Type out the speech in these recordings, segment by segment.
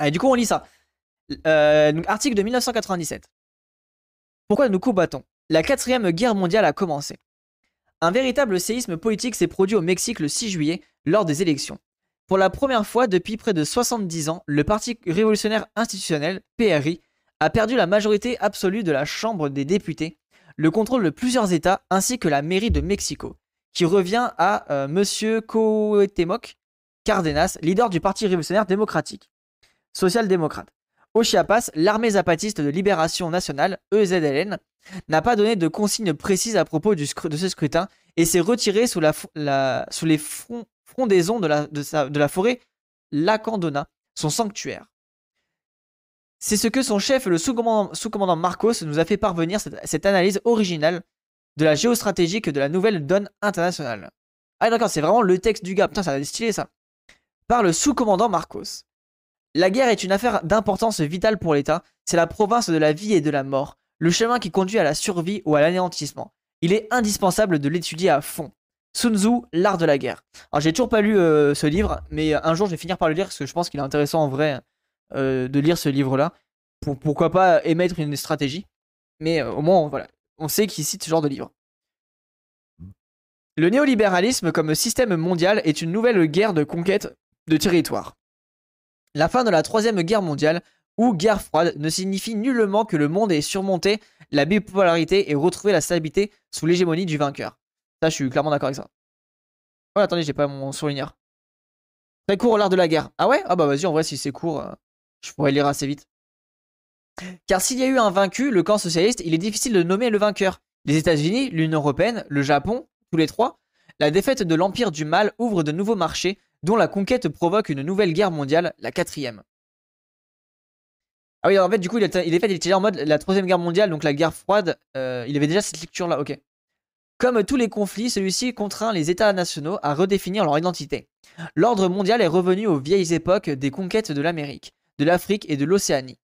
Allez, du coup, on lit ça. Euh, article de 1997. Pourquoi nous combattons? La quatrième guerre mondiale a commencé. Un véritable séisme politique s'est produit au Mexique le 6 juillet lors des élections. Pour la première fois depuis près de 70 ans, le Parti révolutionnaire institutionnel, PRI, a perdu la majorité absolue de la Chambre des députés, le contrôle de plusieurs États ainsi que la mairie de Mexico, qui revient à euh, Monsieur Cuauhtémoc Cardenas, leader du Parti révolutionnaire démocratique, social-démocrate. Au Chiapas, l'armée zapatiste de libération nationale, EZLN, n'a pas donné de consignes précises à propos de ce scrutin et s'est retirée sous, les frondaisons de la, forêt Lacandona, son sanctuaire. C'est ce que son chef, le sous-commandant Marcos, nous a fait parvenir cette, analyse originale de la géostratégique de la nouvelle donne internationale. Ah d'accord, c'est vraiment le texte du gars. Putain, ça a stylé ça. Par le sous-commandant Marcos. La guerre est une affaire d'importance vitale pour l'État. C'est la province de la vie et de la mort le chemin qui conduit à la survie ou à l'anéantissement. Il est indispensable de l'étudier à fond. Sun Tzu, l'art de la guerre. Alors j'ai toujours pas lu euh, ce livre, mais un jour je vais finir par le lire parce que je pense qu'il est intéressant en vrai euh, de lire ce livre-là. Pour, pourquoi pas émettre une stratégie. Mais euh, au moins, voilà, on sait qu'il cite ce genre de livre. Le néolibéralisme comme système mondial est une nouvelle guerre de conquête de territoire. La fin de la Troisième Guerre mondiale ou guerre froide ne signifie nullement que le monde ait surmonté la bipolarité et retrouvé la stabilité sous l'hégémonie du vainqueur. Ça, je suis clairement d'accord avec ça. Oh, attendez, j'ai pas mon surligneur. Très court, l'art de la guerre. Ah ouais? Ah bah vas-y, en vrai, si c'est court, euh, je pourrais lire assez vite. Car s'il y a eu un vaincu, le camp socialiste, il est difficile de nommer le vainqueur. Les États-Unis, l'Union Européenne, le Japon, tous les trois, la défaite de l'Empire du Mal ouvre de nouveaux marchés, dont la conquête provoque une nouvelle guerre mondiale, la quatrième. Ah oui, en fait, du coup, il, est, fait, il était en mode la troisième guerre mondiale, donc la guerre froide. Euh, il avait déjà cette lecture-là, ok. Comme tous les conflits, celui-ci contraint les États nationaux à redéfinir leur identité. L'ordre mondial est revenu aux vieilles époques des conquêtes de l'Amérique, de l'Afrique et de l'Océanie.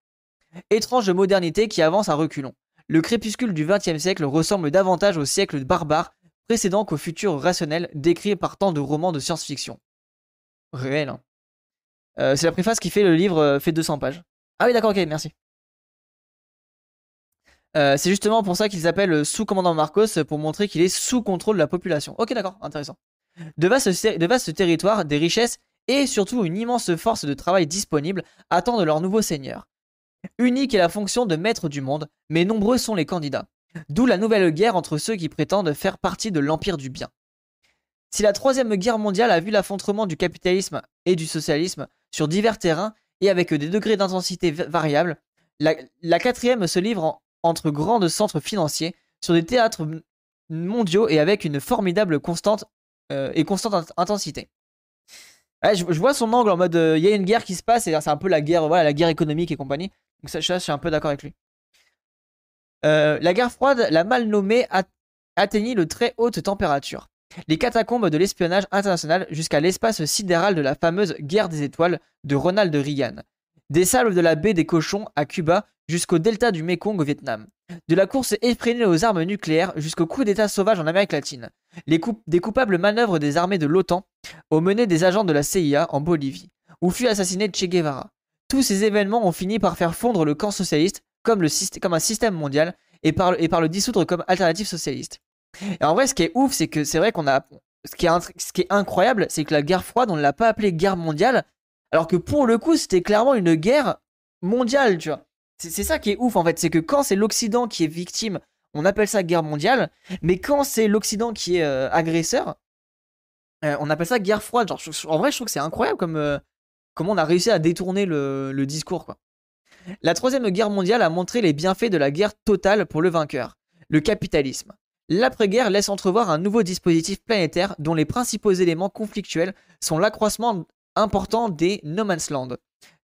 Étrange modernité qui avance à reculons. Le crépuscule du XXe siècle ressemble davantage au siècle barbare précédent qu'au futur rationnel décrit par tant de romans de science-fiction. Hein. Euh, c'est la préface qui fait le livre, euh, fait 200 pages. Ah oui, d'accord, ok, merci. Euh, c'est justement pour ça qu'ils s'appellent sous-commandant Marcos, pour montrer qu'il est sous contrôle de la population. Ok, d'accord, intéressant. De vastes, territoires, des richesses et surtout une immense force de travail disponible attendent leur nouveau seigneur. Unique est la fonction de maître du monde, mais nombreux sont les candidats. D'où la nouvelle guerre entre ceux qui prétendent faire partie de l'empire du bien. Si la troisième guerre mondiale a vu l'affrontement du capitalisme et du socialisme sur divers terrains, et avec des degrés d'intensité variables. La, quatrième se livre entre grands centres financiers sur des théâtres mondiaux et avec une formidable constante euh, et constante intensité. je, vois son angle en mode euh, il y a une guerre qui se passe et c'est un peu la guerre voilà la guerre économique et compagnie. Donc ça, je suis un peu d'accord avec lui. Euh, la guerre froide, la mal nommée, atteignit le très haute température les catacombes de l'espionnage international jusqu'à l'espace sidéral de la fameuse guerre des étoiles de Ronald Reagan. Des salles de la baie des cochons à Cuba jusqu'au delta du Mekong au Vietnam. De la course effrénée aux armes nucléaires jusqu'au coup d'état sauvage en Amérique latine. Les des coupables manœuvres des armées de l'OTAN aux menées des agents de la CIA en Bolivie, où fut assassiné Che Guevara. Tous ces événements ont fini par faire fondre le camp socialiste comme, un système mondial et par le dissoudre comme alternative socialiste. Et en vrai, ce qui est ouf, c'est que c'est vrai qu'on a. Ce qui est, incroyable, c'est que la guerre froide, on ne l'a pas appelée guerre mondiale, alors que pour le coup, c'était clairement une guerre mondiale, tu vois. C'est ça qui est ouf en fait, c'est que quand c'est l'Occident qui est victime, on appelle ça guerre mondiale, mais quand c'est l'Occident qui est euh, agresseur, euh, on appelle ça guerre froide. En vrai, je trouve que c'est incroyable comme euh, comment on a réussi à détourner le, le discours. Quoi. La troisième guerre mondiale a montré les bienfaits de la guerre totale pour le vainqueur, le capitalisme. L'après-guerre laisse entrevoir un nouveau dispositif planétaire dont les principaux éléments conflictuels sont l'accroissement important des no man's land,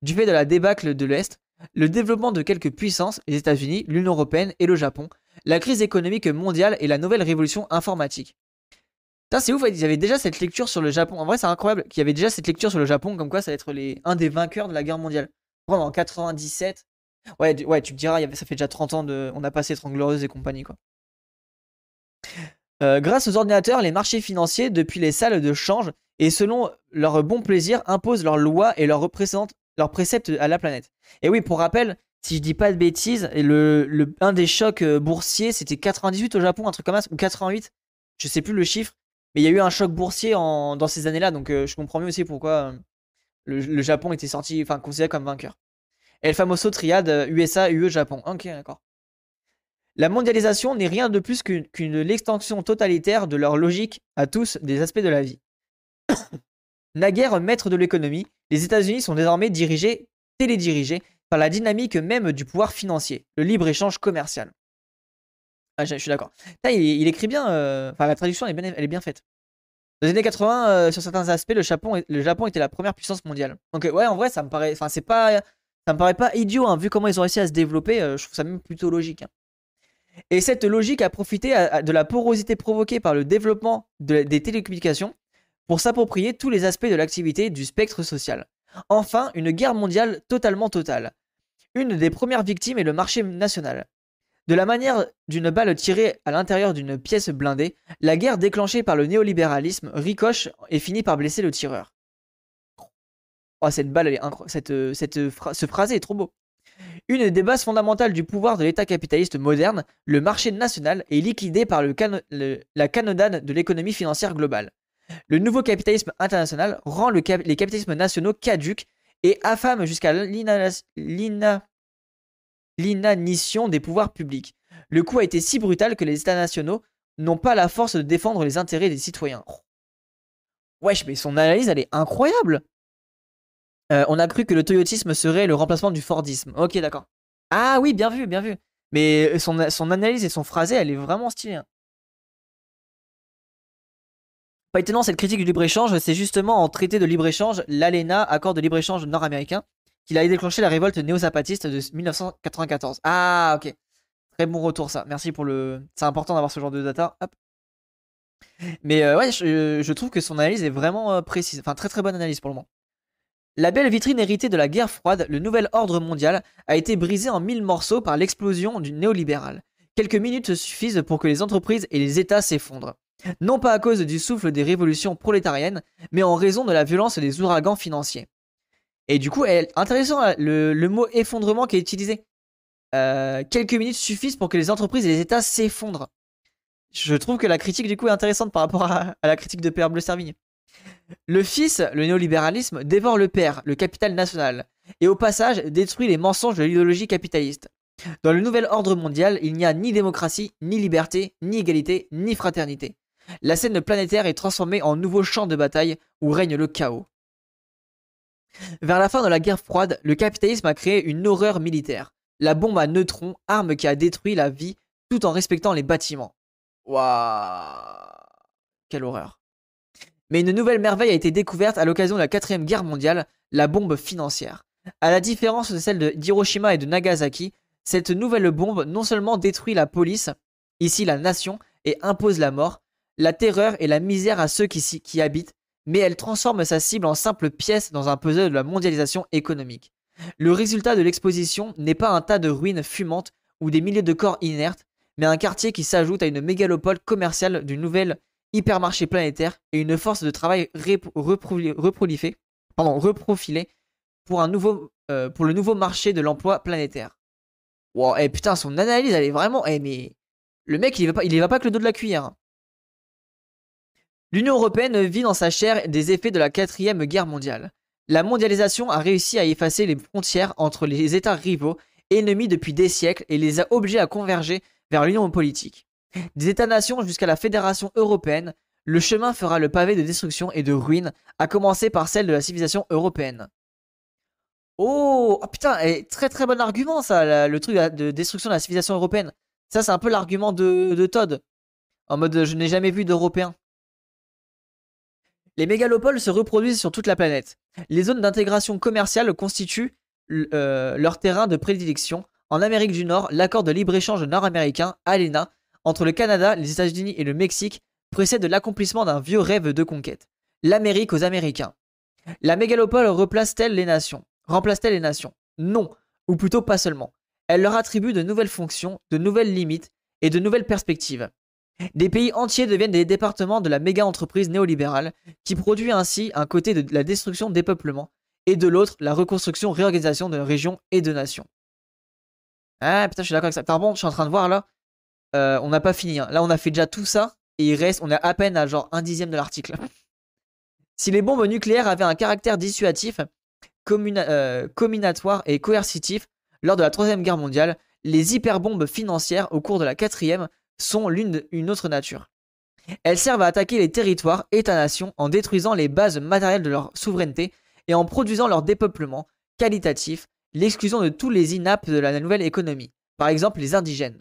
du fait de la débâcle de l'Est, le développement de quelques puissances, les États-Unis, l'Union européenne et le Japon, la crise économique mondiale et la nouvelle révolution informatique. c'est ouf, ils avaient déjà cette lecture sur le Japon. En vrai, c'est incroyable qu'il y avait déjà cette lecture sur le Japon, comme quoi ça va être les... un des vainqueurs de la guerre mondiale. Vraiment, en 97. Ouais, ouais, tu me diras, ça fait déjà 30 ans de. On a passé 30 glorieuses et compagnie, quoi. Euh, grâce aux ordinateurs, les marchés financiers, depuis les salles de change, et selon leur bon plaisir, imposent leurs lois et leurs préceptes à la planète. Et oui, pour rappel, si je dis pas de bêtises, le, un des chocs euh, boursiers, c'était 98 au Japon, un truc comme ça, ou 88, je sais plus le chiffre, mais il y a eu un choc boursier en, dans ces années-là, donc euh, je comprends mieux aussi pourquoi le, Japon était sorti, enfin considéré comme vainqueur. Et le famoso triade USA, UE, Japon. Ok, d'accord. La mondialisation n'est rien de plus qu'une extension totalitaire de leur logique à tous des aspects de la vie. Naguère maître de l'économie, les États-Unis sont désormais dirigés, télédirigés, par la dynamique même du pouvoir financier, le libre-échange commercial. Ah, je, suis d'accord. Il, écrit bien, euh, enfin la traduction elle est, bien, faite. Dans les années 80, euh, sur certains aspects, le Japon, le Japon était la première puissance mondiale. Donc ouais, en vrai, ça me paraît, enfin c'est pas, ça me paraît pas idiot, hein, vu comment ils ont réussi à se développer. Euh, je trouve ça même plutôt logique. Hein. Et cette logique a profité de la porosité provoquée par le développement des télécommunications pour s'approprier tous les aspects de l'activité du spectre social. Enfin, une guerre mondiale totalement totale. Une des premières victimes est le marché national. De la manière d'une balle tirée à l'intérieur d'une pièce blindée, la guerre déclenchée par le néolibéralisme ricoche et finit par blesser le tireur. Oh, cette balle, ce phrasé est trop beau. Une des bases fondamentales du pouvoir de l'État capitaliste moderne, le marché national est liquidé par la canonnade de l'économie financière globale. Le nouveau capitalisme international rend les capitalismes nationaux caduques et affame jusqu'à l'inanition des pouvoirs publics. Le coup a été si brutal que les États nationaux n'ont pas la force de défendre les intérêts des citoyens. Wesh, mais son analyse, elle est incroyable. Euh, on a cru que le toyotisme serait le remplacement du fordisme. Ok, d'accord. Ah oui, bien vu, bien vu. Mais son, son analyse et son phrasé, elle est vraiment stylée. Hein. Pas étonnant, cette critique du libre-échange, c'est justement en traité de libre-échange, l'ALENA, accord de libre-échange nord-américain, qu'il a déclenché la révolte néo-zapatiste de 1994. Ah, ok. Très bon retour, ça. Merci pour le. C'est important d'avoir ce genre de data. Mais euh, ouais, je, trouve que son analyse est vraiment euh, précise. Enfin, très très bonne analyse pour le moment. La belle vitrine héritée de la guerre froide, le nouvel ordre mondial, a été brisé en mille morceaux par l'explosion du néolibéral. Quelques minutes suffisent pour que les entreprises et les États s'effondrent non pas à cause du souffle des révolutions prolétariennes, mais en raison de la violence des ouragans financiers. Et du coup, intéressant hein, le, mot effondrement qui est utilisé. Euh, quelques minutes suffisent pour que les entreprises et les États s'effondrent. Je trouve que la critique du coup est intéressante par rapport à, la critique de Père Bleu Servigne. Le fils, le néolibéralisme, dévore le père, le capital national, et au passage détruit les mensonges de l'idéologie capitaliste. Dans le nouvel ordre mondial, il n'y a ni démocratie, ni liberté, ni égalité, ni fraternité. La scène planétaire est transformée en nouveau champ de bataille où règne le chaos. Vers la fin de la guerre froide, le capitalisme a créé une horreur militaire. La bombe à neutrons, arme qui a détruit la vie tout en respectant les bâtiments. Waouh Quelle horreur. Mais une nouvelle merveille a été découverte à l'occasion de la quatrième guerre mondiale, la bombe financière. À la différence de celle d'Hiroshima et de Nagasaki, cette nouvelle bombe non seulement détruit la police, ici la nation, et impose la mort, la terreur et la misère à ceux qui, qui habitent, mais elle transforme sa cible en simple pièce dans un puzzle de la mondialisation économique. Le résultat de l'exposition n'est pas un tas de ruines fumantes ou des milliers de corps inertes, mais un quartier qui s'ajoute à une mégalopole commerciale du nouvel hypermarché planétaire et une force de travail reprofilée pour, un nouveau, euh, pour le nouveau marché de l'emploi planétaire. Wow, et eh, putain, son analyse, elle est vraiment. Eh, mais le mec, il va pas, il va pas que le dos de la cuillère. L'Union européenne vit dans sa chair des effets de la quatrième guerre mondiale. La mondialisation a réussi à effacer les frontières entre les États rivaux, ennemis depuis des siècles, et les a obligés à converger vers l'union politique. Des États-nations jusqu'à la Fédération européenne, le chemin fera le pavé de destruction et de ruine, à commencer par celle de la civilisation européenne. Oh, oh putain, et très très bon argument ça, le truc de destruction de la civilisation européenne. Ça, c'est un peu l'argument de, de Todd. En mode, je n'ai jamais vu d'Européens. Les mégalopoles se reproduisent sur toute la planète. Les zones d'intégration commerciale constituent euh, leur terrain de prédilection. En Amérique du Nord, l'accord de libre-échange nord-américain, ALENA, entre le Canada, les États-Unis et le Mexique précède l'accomplissement d'un vieux rêve de conquête. L'Amérique aux Américains. La mégalopole replace-t-elle les nations? Remplace-t-elle les nations? Non, ou plutôt pas seulement. Elle leur attribue de nouvelles fonctions, de nouvelles limites et de nouvelles perspectives. Des pays entiers deviennent des départements de la méga-entreprise néolibérale, qui produit ainsi un côté de la destruction des peuplements et de l'autre, la reconstruction, réorganisation de régions et de nations. Ah putain, je suis d'accord avec ça. Par je suis en train de voir là, euh, on n'a pas fini. Hein. Là, on a fait déjà tout ça, et il reste, on est à peine à genre un dixième de l'article. si les bombes nucléaires avaient un caractère dissuasif, euh, combinatoire et coercitif lors de la Troisième Guerre mondiale, les hyperbombes financières au cours de la quatrième sont l'une une autre nature. Elles servent à attaquer les territoires, États-nations, en détruisant les bases matérielles de leur souveraineté et en produisant leur dépeuplement qualitatif, l'exclusion de tous les inaptes de la nouvelle économie, par exemple les indigènes.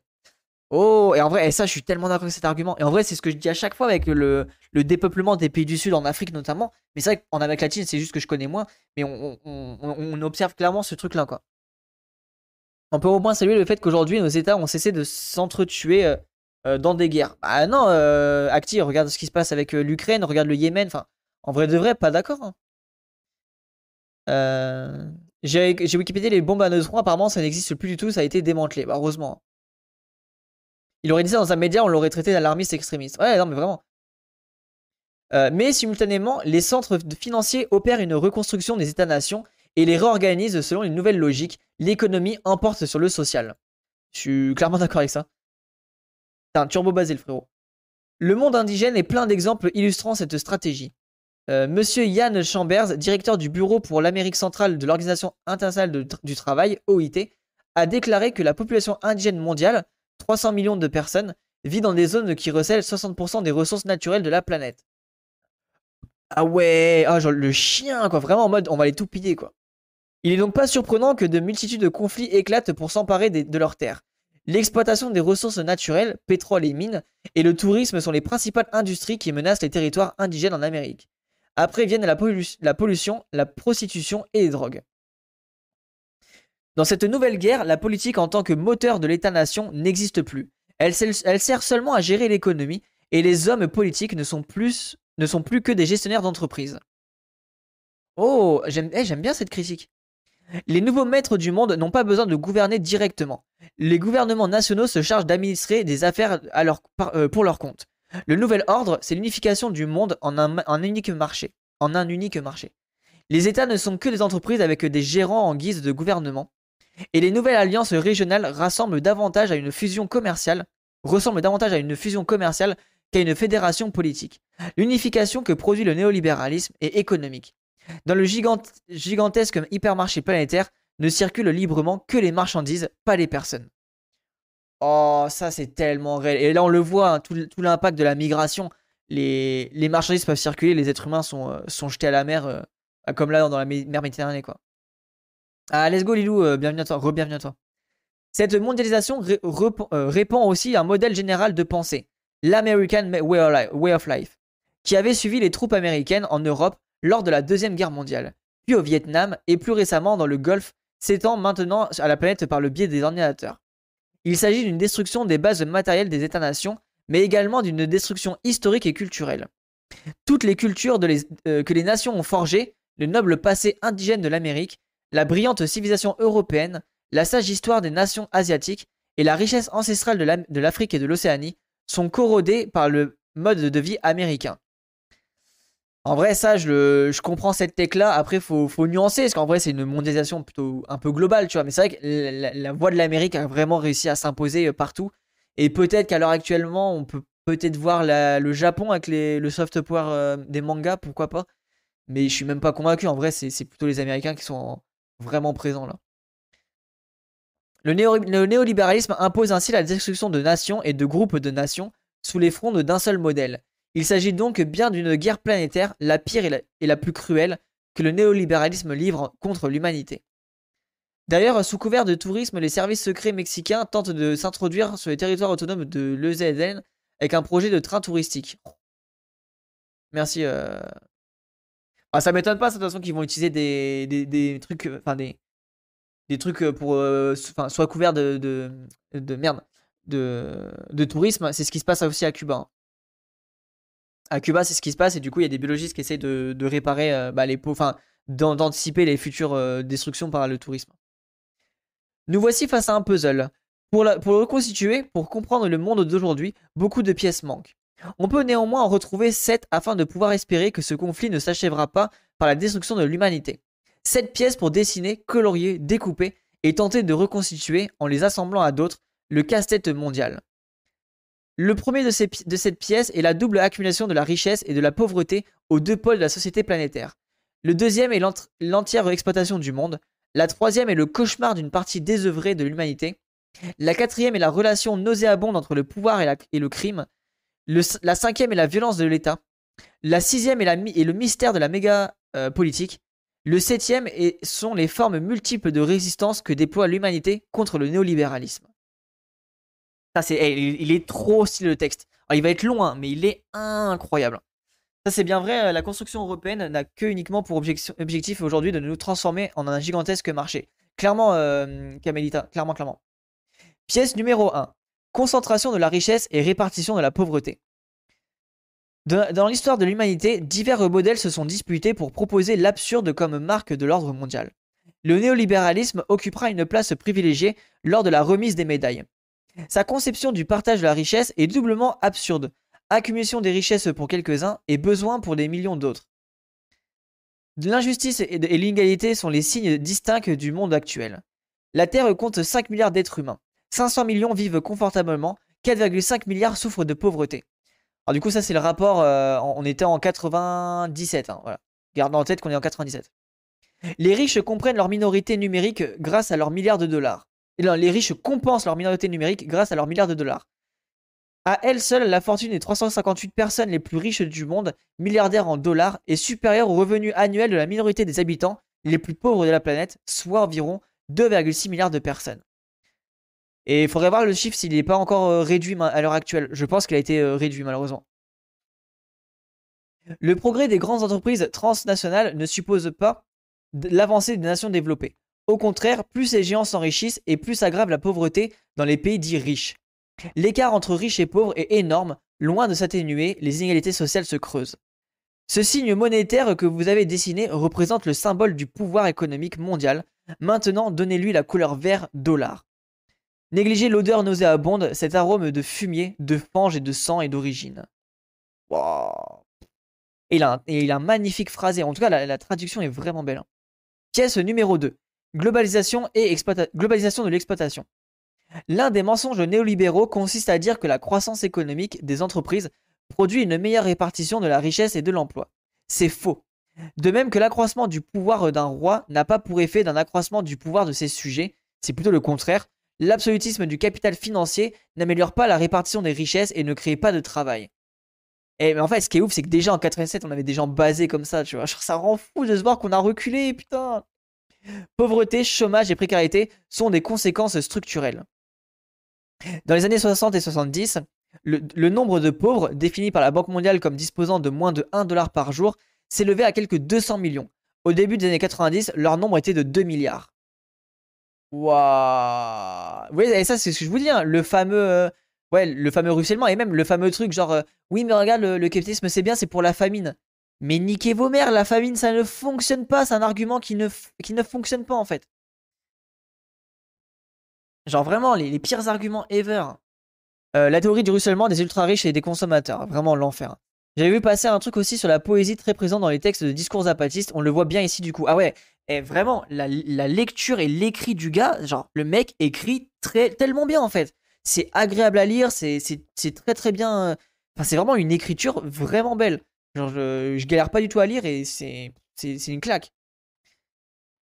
Oh, et en vrai, et ça, je suis tellement d'accord avec cet argument. Et en vrai, c'est ce que je dis à chaque fois avec le, dépeuplement des pays du Sud, en Afrique notamment. Mais c'est vrai qu'en Amérique latine, c'est juste que je connais moins. Mais on, observe clairement ce truc-là, quoi. On peut au moins saluer le fait qu'aujourd'hui, nos États ont cessé de s'entretuer euh, euh, dans des guerres. Ah non, euh, Acti, regarde ce qui se passe avec l'Ukraine, regarde le Yémen. Enfin, en vrai de vrai, pas d'accord. Hein. J'ai Wikipédia les bombes à neutrons, apparemment ça n'existe plus du tout, ça a été démantelé. Bah, heureusement. Il aurait dit ça dans un média, on l'aurait traité d'alarmiste extrémiste. Ouais, non, mais vraiment. mais simultanément, les centres financiers opèrent une reconstruction des États-nations et les réorganisent selon une nouvelle logique. L'économie emporte sur le social. Je suis clairement d'accord avec ça. C'est un turbo basé, le frérot. Le monde indigène est plein d'exemples illustrant cette stratégie. Euh, Monsieur Yann Chambers, directeur du bureau pour l'Amérique centrale de l'Organisation internationale du travail, OIT, a déclaré que la population indigène mondiale, 300 millions de personnes, vit dans des zones qui recèlent 60% des ressources naturelles de la planète. Ah ouais, ah, genre le chien, quoi, vraiment en mode on va les tout piller, quoi. Il est donc pas surprenant que de multitudes de conflits éclatent pour s'emparer de leurs terres. L'exploitation des ressources naturelles, pétrole et mines, et le tourisme sont les principales industries qui menacent les territoires indigènes en Amérique. Après viennent la, pollution, la prostitution et les drogues. Dans cette nouvelle guerre, la politique en tant que moteur de l'État-nation n'existe plus. Elle, sert seulement à gérer l'économie et les hommes politiques ne sont plus, que des gestionnaires d'entreprise. Oh, j'aime eh, bien cette critique. Les nouveaux maîtres du monde n'ont pas besoin de gouverner directement. Les gouvernements nationaux se chargent d'administrer des affaires euh, pour leur compte. Le nouvel ordre, c'est l'unification du monde en un, unique marché. En un unique marché. Les États ne sont que des entreprises avec des gérants en guise de gouvernement. Et les nouvelles alliances régionales rassemblent davantage à une fusion commerciale, ressemblent davantage à une fusion commerciale qu'à une fédération politique. L'unification que produit le néolibéralisme est économique. Dans le gigantesque hypermarché planétaire, ne circulent librement que les marchandises, pas les personnes. Oh, ça c'est tellement réel. Et là on le voit, hein, tout, l'impact de la migration. Les, marchandises peuvent circuler, les êtres humains sont, euh, jetés à la mer, euh, comme là dans la mer Méditerranée. Ah, let's go Lilou, euh, bienvenue à toi, re-bienvenue à toi. Cette mondialisation répand aussi un modèle général de pensée, l'American way of Life, qui avait suivi les troupes américaines en Europe lors de la Deuxième Guerre mondiale, puis au Vietnam et plus récemment dans le Golfe, s'étend maintenant à la planète par le biais des ordinateurs. Il s'agit d'une destruction des bases matérielles des États-nations, mais également d'une destruction historique et culturelle. Toutes les cultures euh, que les nations ont forgées, le noble passé indigène de l'Amérique, la brillante civilisation européenne, la sage histoire des nations asiatiques et la richesse ancestrale de l'Afrique et de l'Océanie sont corrodées par le mode de vie américain. En vrai, ça, je, comprends cette tech-là. Après, faut, faut nuancer, parce qu'en vrai, c'est une mondialisation plutôt un peu globale, tu vois. Mais c'est vrai que la, voix de l'Amérique a vraiment réussi à s'imposer euh, partout. Et peut-être qu'à l'heure actuellement, on peut peut-être voir le Japon avec le soft power euh, des mangas, pourquoi pas. Mais je suis même pas convaincu. En vrai, c'est plutôt les Américains qui sont vraiment présents là. Le, néolibéralisme impose ainsi la destruction de nations et de groupes de nations sous les fronts d'un seul modèle. Il s'agit donc bien d'une guerre planétaire, la pire et la, plus cruelle, que le néolibéralisme livre contre l'humanité. D'ailleurs, sous couvert de tourisme, les services secrets mexicains tentent de s'introduire sur les territoires autonomes de l'EZN avec un projet de train touristique. Merci. Euh... Ah, ça m'étonne pas, de toute façon, qu'ils vont utiliser des, trucs, euh, enfin des, des trucs euh, pour, euh, soit couverts de, de, merde, de, de tourisme. C'est ce qui se passe aussi à Cuba. Hein à Cuba, c'est ce qui se passe, et du coup, il y a des biologistes qui essayent de, réparer euh, bah, les pots, enfin, d'anticiper les futures destructions par le tourisme. Nous voici face à un puzzle. Pour, pour le reconstituer, pour comprendre le monde d'aujourd'hui, beaucoup de pièces manquent. On peut néanmoins en retrouver 7 afin de pouvoir espérer que ce conflit ne s'achèvera pas par la destruction de l'humanité. Sept pièces pour dessiner, colorier, découper et tenter de reconstituer, en les assemblant à d'autres, le casse-tête mondial. Le premier de cette pièce est la double accumulation de la richesse et de la pauvreté aux deux pôles de la société planétaire. Le deuxième est l'entière exploitation du monde. La troisième est le cauchemar d'une partie désœuvrée de l'humanité. La quatrième est la relation nauséabonde entre le pouvoir et, le crime. La cinquième est la violence de l'État. La sixième est, le mystère de la méga euh, politique. Le septième sont les formes multiples de résistance que déploie l'humanité contre le néolibéralisme. Ça, c'est, il, est trop stylé le texte. il va être loin, mais il est incroyable. Ça, c'est bien vrai, euh, la construction européenne n'a que uniquement pour objectif aujourd'hui de nous transformer en un gigantesque marché. Clairement, euh, clairement, clairement. Pièce numéro 1. Concentration de la richesse et répartition de la pauvreté. Dans l'histoire de l'humanité, divers modèles se sont disputés pour proposer l'absurde comme marque de l'ordre mondial. Le néolibéralisme occupera une place privilégiée lors de la remise des médailles. Sa conception du partage de la richesse est doublement absurde. Accumulation des richesses pour quelques-uns et besoin pour des millions d'autres. L'injustice et l'inégalité sont les signes distincts du monde actuel. La Terre compte 5 milliards d'êtres humains. 500 millions vivent confortablement, 4,5 milliards souffrent de pauvreté. Alors du coup ça c'est le rapport, euh, on était en 97, hein, voilà. Gardons en tête qu'on est en 97. Les riches comprennent leur minorité numérique grâce à leurs milliards de dollars les riches compensent leur minorité numérique grâce à leurs milliards de dollars. À elle seule, la fortune des 358 personnes les plus riches du monde, milliardaires en dollars, est supérieure au revenu annuel de la minorité des habitants les plus pauvres de la planète, soit environ 2,6 milliards de personnes. Et il faudrait voir le chiffre s'il n'est pas encore euh, réduit à l'heure actuelle. Je pense qu'il a été euh, réduit malheureusement. Le progrès des grandes entreprises transnationales ne suppose pas l'avancée des nations développées. Au contraire, plus ces géants s'enrichissent et plus s'aggrave la pauvreté dans les pays dits riches. L'écart entre riches et pauvres est énorme, loin de s'atténuer, les inégalités sociales se creusent. Ce signe monétaire que vous avez dessiné représente le symbole du pouvoir économique mondial. Maintenant, donnez-lui la couleur vert dollar. Négligez l'odeur nauséabonde, cet arôme de fumier, de fange et de sang et d'origine. Et il, a un, magnifique phrasé. En tout cas, la, traduction est vraiment belle. Hein. Pièce numéro 2. Globalisation, et globalisation de l'exploitation. L'un des mensonges néolibéraux consiste à dire que la croissance économique des entreprises produit une meilleure répartition de la richesse et de l'emploi. C'est faux. De même que l'accroissement du pouvoir d'un roi n'a pas pour effet d'un accroissement du pouvoir de ses sujets, c'est plutôt le contraire. L'absolutisme du capital financier n'améliore pas la répartition des richesses et ne crée pas de travail. Et mais en fait, ce qui est ouf, c'est que déjà en 87, on avait des gens basés comme ça, tu vois. Ça rend fou de se voir qu'on a reculé, putain. Pauvreté, chômage et précarité sont des conséquences structurelles. Dans les années 60 et 70, le, nombre de pauvres, défini par la Banque mondiale comme disposant de moins de 1 dollar par jour, s'élevait à quelques 200 millions. Au début des années 90, leur nombre était de 2 milliards. Waouh voyez, et ça c'est ce que je vous dis, hein, le fameux... Euh, ouais, le fameux ruissellement et même le fameux truc genre euh, oui mais regarde le capitalisme c'est bien c'est pour la famine mais niquez vos mères, la famine, ça ne fonctionne pas. C'est un argument qui ne, qui ne fonctionne pas, en fait. Genre vraiment, les, pires arguments ever. Euh, la théorie du ruissellement des ultra-riches et des consommateurs. Vraiment l'enfer. J'avais vu passer un truc aussi sur la poésie très présente dans les textes de discours zapatistes. On le voit bien ici, du coup. Ah ouais, et vraiment, la, lecture et l'écrit du gars, genre, le mec écrit très, tellement bien, en fait. C'est agréable à lire, c'est très très bien. Enfin, c'est vraiment une écriture vraiment belle. Genre, je, galère pas du tout à lire et c'est une claque.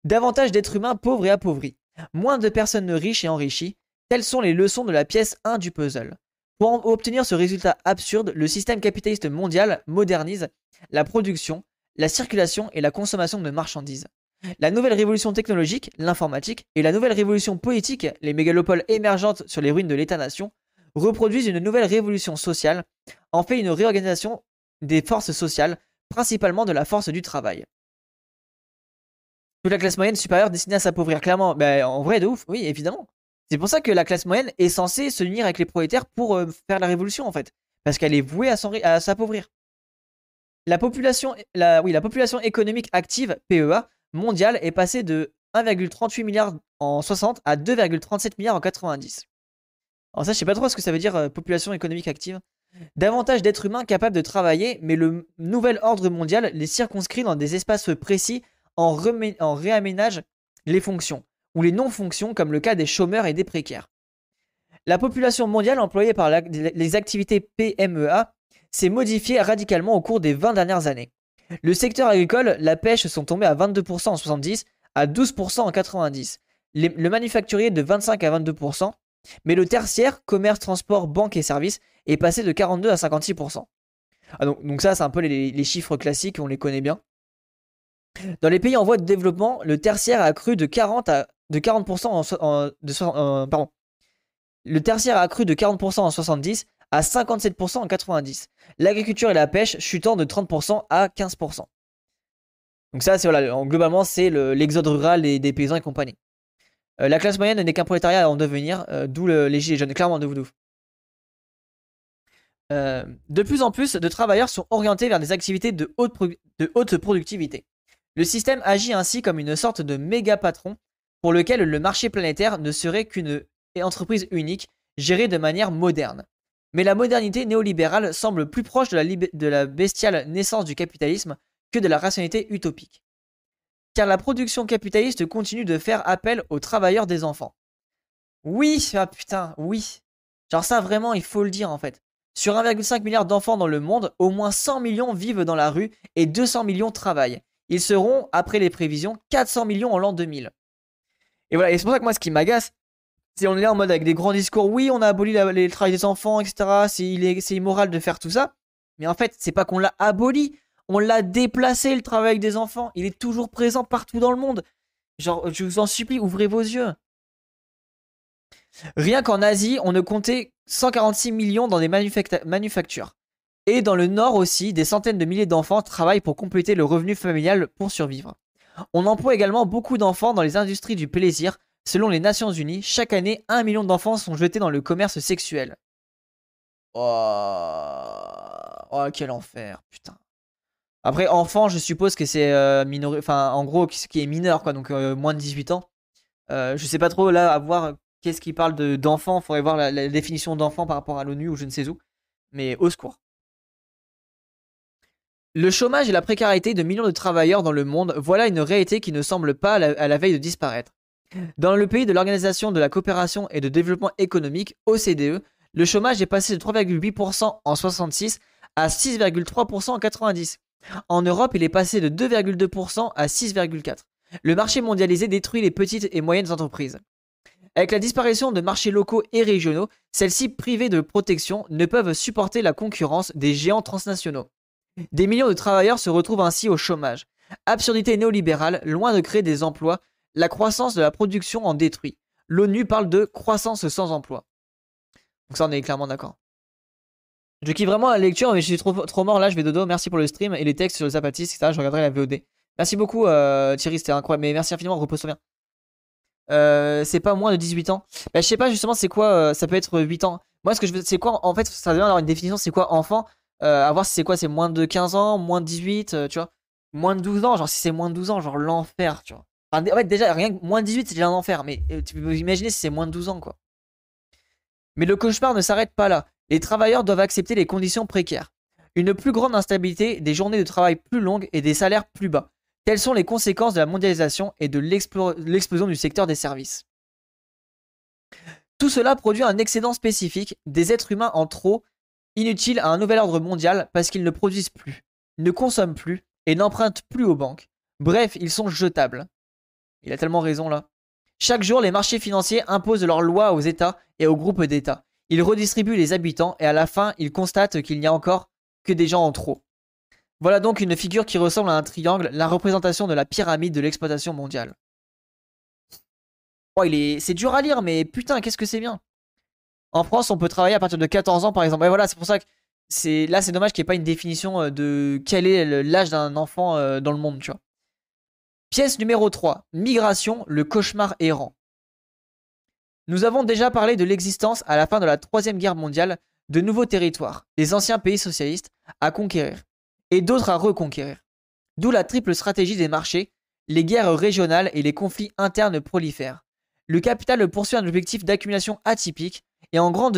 Davantage d'êtres humains pauvres et appauvris. Moins de personnes riches et enrichies. Telles sont les leçons de la pièce 1 du puzzle. Pour obtenir ce résultat absurde, le système capitaliste mondial modernise la production, la circulation et la consommation de marchandises. La nouvelle révolution technologique, l'informatique, et la nouvelle révolution politique, les mégalopoles émergentes sur les ruines de l'État-nation, reproduisent une nouvelle révolution sociale, en fait une réorganisation des forces sociales, principalement de la force du travail. Toute la classe moyenne supérieure destinée à s'appauvrir, clairement. Ben, en vrai, de ouf, oui, évidemment. C'est pour ça que la classe moyenne est censée se unir avec les prolétaires pour euh, faire la révolution, en fait. Parce qu'elle est vouée à s'appauvrir. La population, la, oui, la population économique active, PEA, mondiale, est passée de 1,38 milliard en 60 à 2,37 milliards en 90. Alors ça, je sais pas trop ce que ça veut dire, euh, population économique active. Davantage d'êtres humains capables de travailler, mais le nouvel ordre mondial les circonscrit dans des espaces précis en, réaménage les fonctions, ou les non-fonctions comme le cas des chômeurs et des précaires. La population mondiale employée par les activités PMEA s'est modifiée radicalement au cours des 20 dernières années. Le secteur agricole, la pêche sont tombés à 22% en 70, à 12% en 90. le manufacturier de 25 à 22%, mais le tertiaire, commerce, transport, banque et services, est passé de 42 à 56%. Ah, donc, ça, c'est un peu les, chiffres classiques, on les connaît bien. Dans les pays en voie de développement, le tertiaire a accru de 40 à de 40% en, de, pardon. Le tertiaire a accru de 40% en 70 à 57% en 90. L'agriculture et la pêche chutant de 30% à 15%. Donc ça, c'est voilà, globalement, c'est l'exode rural des, paysans et compagnie. Euh, la classe moyenne n'est qu'un prolétariat en devenir, euh, d'où les gilets jaunes, clairement de vous euh, de plus en plus de travailleurs sont orientés vers des activités de haute productivité. Le système agit ainsi comme une sorte de méga patron pour lequel le marché planétaire ne serait qu'une entreprise unique gérée de manière moderne. Mais la modernité néolibérale semble plus proche de la, bestiale naissance du capitalisme que de la rationalité utopique car la production capitaliste continue de faire appel aux travailleurs des enfants. Oui, ah putain, oui. Genre ça vraiment, il faut le dire en fait. Sur 1,5 milliard d'enfants dans le monde, au moins 100 millions vivent dans la rue et 200 millions travaillent. Ils seront, après les prévisions, 400 millions en l'an 2000. Et voilà, et c'est pour ça que moi ce qui m'agace, c'est on est là en mode avec des grands discours, oui on a aboli le travail des enfants, etc. C'est immoral de faire tout ça. Mais en fait, c'est pas qu'on l'a aboli, on l'a déplacé le travail des enfants. Il est toujours présent partout dans le monde. Genre, je vous en supplie, ouvrez vos yeux. Rien qu'en Asie, on ne comptait 146 millions dans des manufactures. Et dans le nord aussi, des centaines de milliers d'enfants travaillent pour compléter le revenu familial pour survivre. On emploie également beaucoup d'enfants dans les industries du plaisir. Selon les Nations Unies, chaque année, un million d'enfants sont jetés dans le commerce sexuel. Oh, oh quel enfer, putain. Après, enfant, je suppose que c'est euh, enfin, en gros, qui est mineur, quoi, donc euh, moins de 18 ans. Euh, je sais pas trop là à voir qu'est-ce qui parle d'enfant. Faudrait voir la, définition d'enfant par rapport à l'ONU ou je ne sais où. Mais au secours. Le chômage et la précarité de millions de travailleurs dans le monde, voilà une réalité qui ne semble pas à la, veille de disparaître. Dans le pays de l'Organisation de la coopération et de développement économique, OCDE, le chômage est passé de 3,8% en 66 à 6,3% en 90. En Europe, il est passé de 2,2% à 6,4%. Le marché mondialisé détruit les petites et moyennes entreprises. Avec la disparition de marchés locaux et régionaux, celles-ci privées de protection ne peuvent supporter la concurrence des géants transnationaux. Des millions de travailleurs se retrouvent ainsi au chômage. Absurdité néolibérale, loin de créer des emplois, la croissance de la production en détruit. L'ONU parle de croissance sans emploi. Donc ça, on est clairement d'accord. Je kiffe vraiment la lecture, mais je suis trop, trop mort là, je vais dodo. Merci pour le stream et les textes sur le Zapatis, etc. Je regarderai la VOD. Merci beaucoup euh, Thierry, c'était incroyable. Mais merci infiniment, repose-toi bien. Euh, c'est pas moins de 18 ans. Bah, je sais pas justement c'est quoi, euh, ça peut être 8 ans. Moi ce que je veux, c'est quoi en fait, ça devient avoir une définition, c'est quoi enfant? Euh, À voir si c'est quoi, c'est moins de 15 ans, moins de 18, tu vois. Moins de 12 ans, genre si c'est moins de 12 ans, genre l'enfer, tu vois. En fait, déjà, rien que moins de 18, c'est un enfer, mais tu peux imaginer si c'est moins de 12 ans, quoi. Mais le cauchemar ne s'arrête pas là les travailleurs doivent accepter les conditions précaires. Une plus grande instabilité, des journées de travail plus longues et des salaires plus bas. Telles sont les conséquences de la mondialisation et de l'explosion du secteur des services? Tout cela produit un excédent spécifique, des êtres humains en trop, inutiles à un nouvel ordre mondial parce qu'ils ne produisent plus, ne consomment plus et n'empruntent plus aux banques. Bref, ils sont jetables. Il a tellement raison là. Chaque jour, les marchés financiers imposent leurs lois aux États et aux groupes d'États. Il redistribue les habitants et à la fin, il constate qu'il n'y a encore que des gens en trop. Voilà donc une figure qui ressemble à un triangle, la représentation de la pyramide de l'exploitation mondiale. Oh, il est... C'est dur à lire, mais putain, qu'est-ce que c'est bien. En France, on peut travailler à partir de 14 ans, par exemple. Et voilà, c'est pour ça que c'est là, c'est dommage qu'il n'y ait pas une définition euh, de quel est l'âge d'un enfant euh, dans le monde, tu vois. Pièce numéro 3. Migration, le cauchemar errant. Nous avons déjà parlé de l'existence à la fin de la Troisième Guerre mondiale de nouveaux territoires, des anciens pays socialistes, à conquérir, et d'autres à reconquérir. D'où la triple stratégie des marchés, les guerres régionales et les conflits internes prolifèrent. Le capital poursuit un objectif d'accumulation atypique et en, grande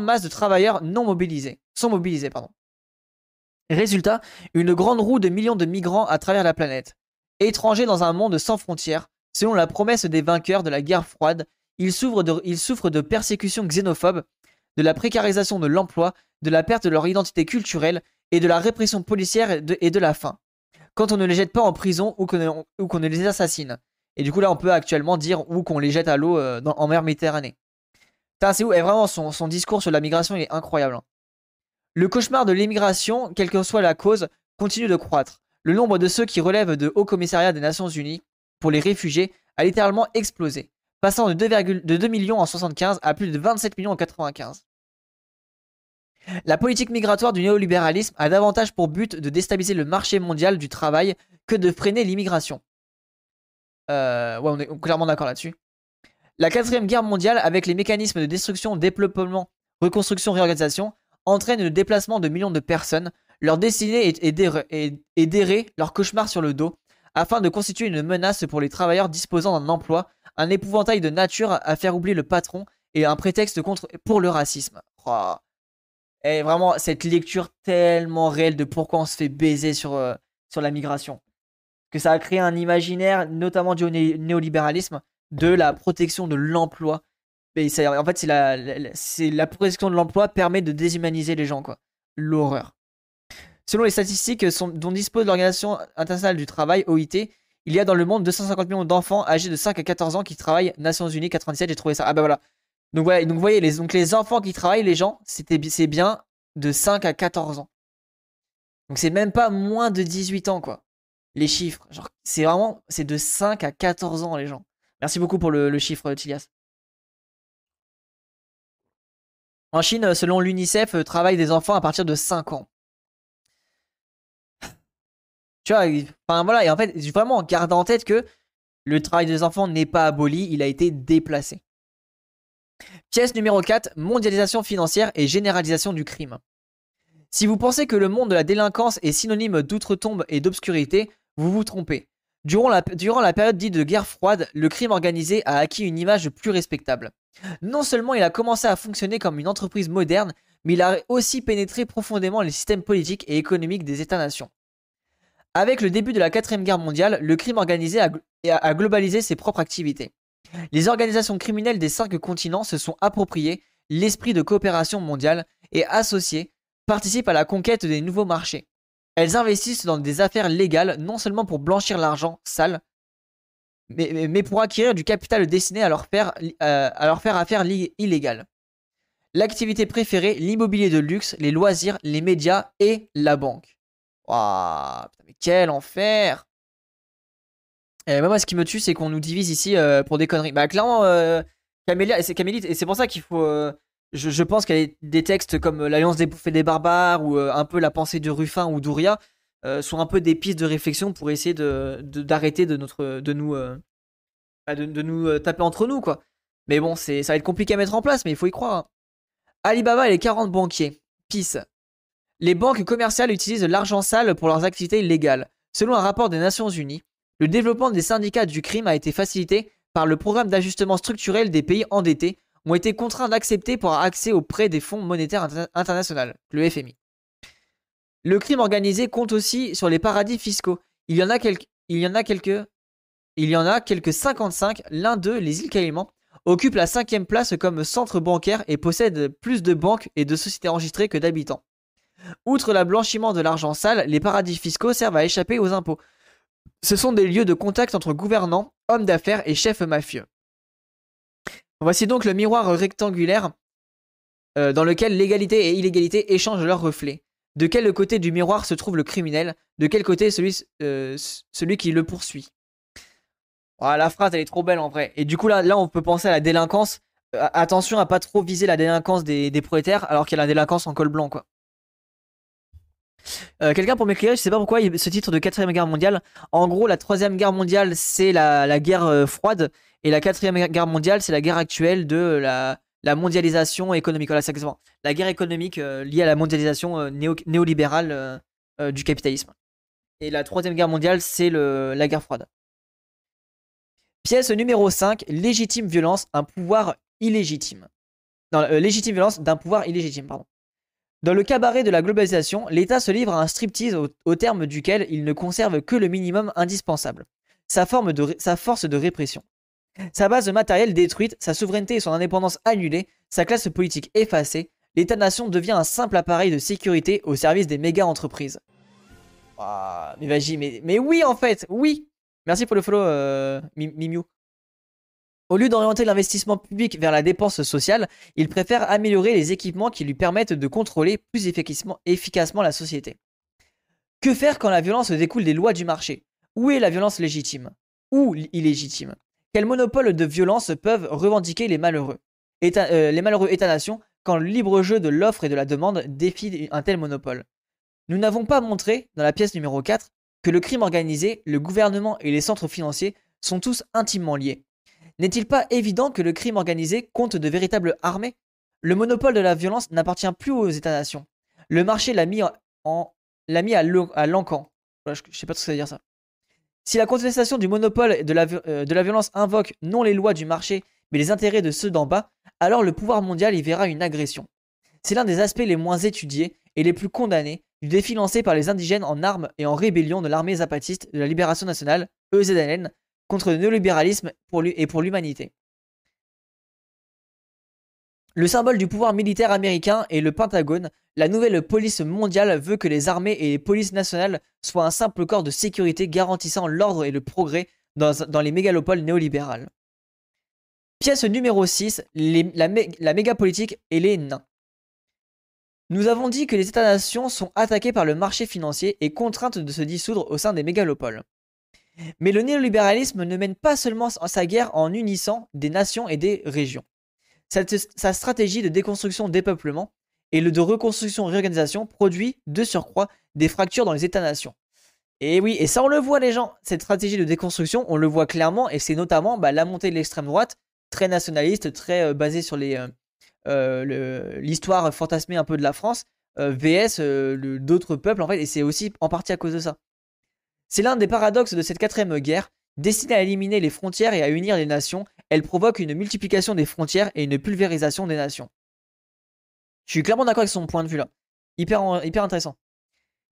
masse de travailleurs non mobilisés, sont mobilisés. Pardon. Résultat, une grande roue de millions de migrants à travers la planète. Étranger dans un monde sans frontières, selon la promesse des vainqueurs de la guerre froide, ils souffrent de, persécutions xénophobes, de la précarisation de l'emploi, de la perte de leur identité culturelle et de la répression policière et de, la faim. Quand on ne les jette pas en prison ou qu'on ne les assassine. Et du coup, là, on peut actuellement dire ou qu'on les jette à l'eau euh, en mer Méditerranée. C'est où? Et vraiment, son, discours sur la migration, est incroyable. Hein. Le cauchemar de l'immigration, quelle que soit la cause, continue de croître. Le nombre de ceux qui relèvent de Haut Commissariat des Nations Unies pour les réfugiés a littéralement explosé, passant de 2, de 2 millions en 75 à plus de 27 millions en 95. La politique migratoire du néolibéralisme a davantage pour but de déstabiliser le marché mondial du travail que de freiner l'immigration. Euh, ouais, on est clairement d'accord là-dessus. La quatrième guerre mondiale, avec les mécanismes de destruction, développement, reconstruction, réorganisation, entraîne le déplacement de millions de personnes. Leur destinée est d'errer leur cauchemar sur le dos, afin de constituer une menace pour les travailleurs disposant d'un emploi, un épouvantail de nature à faire oublier le patron et un prétexte contre, pour le racisme. Oh. Et vraiment, cette lecture tellement réelle de pourquoi on se fait baiser sur, euh, sur la migration. Que ça a créé un imaginaire, notamment du néolibéralisme, de la protection de l'emploi. en fait, c'est la, la, protection de l'emploi permet de déshumaniser les gens, quoi. L'horreur. Selon les statistiques dont dispose l'Organisation internationale du travail, OIT, il y a dans le monde 250 millions d'enfants âgés de 5 à 14 ans qui travaillent. Nations Unies 97, j'ai trouvé ça. Ah bah voilà. Donc, ouais, donc vous voyez, les, donc les enfants qui travaillent, les gens, c'est bien de 5 à 14 ans. Donc c'est même pas moins de 18 ans, quoi. Les chiffres. Genre, c'est vraiment, c'est de 5 à 14 ans, les gens. Merci beaucoup pour le, chiffre, Tilias. En Chine, selon l'UNICEF, euh, travaillent des enfants à partir de 5 ans. Tu vois, enfin voilà, et en fait, vraiment, garde en tête que le travail des enfants n'est pas aboli, il a été déplacé. Pièce numéro 4, mondialisation financière et généralisation du crime. Si vous pensez que le monde de la délinquance est synonyme d'outre-tombe et d'obscurité, vous vous trompez. Durant la, durant la, période dite de guerre froide, le crime organisé a acquis une image plus respectable. Non seulement il a commencé à fonctionner comme une entreprise moderne, mais il a aussi pénétré profondément les systèmes politiques et économiques des États-nations. Avec le début de la 4 guerre mondiale, le crime organisé a globalisé ses propres activités. Les organisations criminelles des cinq continents se sont appropriées l'esprit de coopération mondiale et associées participent à la conquête des nouveaux marchés. Elles investissent dans des affaires légales non seulement pour blanchir l'argent sale, mais, pour acquérir du capital destiné à leur faire, euh, à leur faire affaire illégale. L'activité préférée, l'immobilier de luxe, les loisirs, les médias et la banque. Quel enfer et moi, ce qui me tue, c'est qu'on nous divise ici euh, pour des conneries. Bah, clairement, euh, c'est et c'est pour ça qu'il faut. Euh, je, pense qu'il y a des textes comme L'Alliance des bouffées des barbares ou un peu La pensée de Ruffin ou d'Ouria sont un peu des pistes de réflexion pour essayer de d'arrêter de, notre de nous bah, de, nous taper entre nous quoi. Mais bon, c'est ça va être compliqué à mettre en place, mais il faut y croire. Hein. Alibaba et les 40 banquiers. Peace. Les banques commerciales utilisent l'argent sale pour leurs activités illégales. Selon un rapport des Nations Unies, le développement des syndicats du crime a été facilité par le programme d'ajustement structurel des pays endettés ont été contraints d'accepter pour avoir accès aux prêts des fonds monétaires internationaux, le FMI. Le crime organisé compte aussi sur les paradis fiscaux. Il y en a quelques, il y en a quelques, il y en a quelques 55. L'un d'eux, les îles Caïmans, occupe la cinquième place comme centre bancaire et possède plus de banques et de sociétés enregistrées que d'habitants. Outre le blanchiment de l'argent sale, les paradis fiscaux servent à échapper aux impôts. Ce sont des lieux de contact entre gouvernants, hommes d'affaires et chefs mafieux. Voici donc le miroir rectangulaire euh, dans lequel légalité et illégalité échangent leurs reflets. De quel côté du miroir se trouve le criminel? De quel côté celui, euh, qui le poursuit? Oh, La phrase, elle est trop belle en vrai. Et du coup, là, là on peut penser à la délinquance. Euh, attention à pas trop viser la délinquance des, des prolétaires alors qu'il y a la délinquance en col blanc, quoi. Euh, quelqu'un pour m'éclairer, je sais pas pourquoi ce titre de quatrième guerre mondiale. En gros, la troisième guerre mondiale, c'est la, guerre euh, froide, et la quatrième guerre mondiale, c'est la guerre actuelle de la, mondialisation économique. Voilà, c'est exactement. La guerre économique euh, liée à la mondialisation néolibérale du capitalisme. Et la troisième guerre mondiale, c'est la guerre froide. Pièce numéro 5, légitime violence, un pouvoir illégitime. Non, légitime violence d'un pouvoir illégitime, pardon. Dans le cabaret de la globalisation, l'État se livre à un striptease au, terme duquel il ne conserve que le minimum indispensable, sa, force de répression. Sa base matérielle détruite, sa souveraineté et son indépendance annulées, sa classe politique effacée, l'État-nation devient un simple appareil de sécurité au service des méga-entreprises. mais vas-y, mais, mais oui en fait, oui Merci pour le follow, euh, Mimiu. Au lieu d'orienter l'investissement public vers la dépense sociale, il préfère améliorer les équipements qui lui permettent de contrôler plus efficacement, la société. Que faire quand la violence découle des lois du marché? Où est la violence légitime? Ou illégitime? Quel monopole de violence peuvent revendiquer les malheureux? Euh, Les malheureux États-nations quand le libre jeu de l'offre et de la demande défie un tel monopole? Nous n'avons pas montré, dans la pièce numéro 4, que le crime organisé, le gouvernement et les centres financiers sont tous intimement liés n'est-il pas évident que le crime organisé compte de véritables armées? Le monopole de la violence n'appartient plus aux États-nations. Le marché l'a mis, en, à l'encan. Je, ne sais pas ce que ça veut dire ça. Si la contestation du monopole de la, euh, de la violence invoque non les lois du marché, mais les intérêts de ceux d'en bas, alors le pouvoir mondial y verra une agression. C'est l'un des aspects les moins étudiés et les plus condamnés du défi lancé par les indigènes en armes et en rébellion de l'armée zapatiste de la libération nationale, EZLN, contre le néolibéralisme et pour l'humanité. Le symbole du pouvoir militaire américain est le Pentagone. La nouvelle police mondiale veut que les armées et les polices nationales soient un simple corps de sécurité garantissant l'ordre et le progrès dans, les mégalopoles néolibérales. Pièce numéro 6, la, mégapolitique et les nains. Nous avons dit que les États-nations sont attaqués par le marché financier et contraintes de se dissoudre au sein des mégalopoles. Mais le néolibéralisme ne mène pas seulement sa guerre en unissant des nations et des régions. Sa, stratégie de déconstruction dépeuplement et de reconstruction réorganisation produit de surcroît des fractures dans les États-nations. Et oui, et ça on le voit les gens, cette stratégie de déconstruction, on le voit clairement, et c'est notamment bah, la montée de l'extrême droite, très nationaliste, très euh, basée sur euh, euh, l'histoire fantasmée un peu de la France, VS d'autres peuples en fait, et c'est aussi en partie à cause de ça. C'est l'un des paradoxes de cette quatrième guerre. Destinée à éliminer les frontières et à unir les nations, elle provoque une multiplication des frontières et une pulvérisation des nations. Je suis clairement d'accord avec son point de vue là. Hyper, intéressant.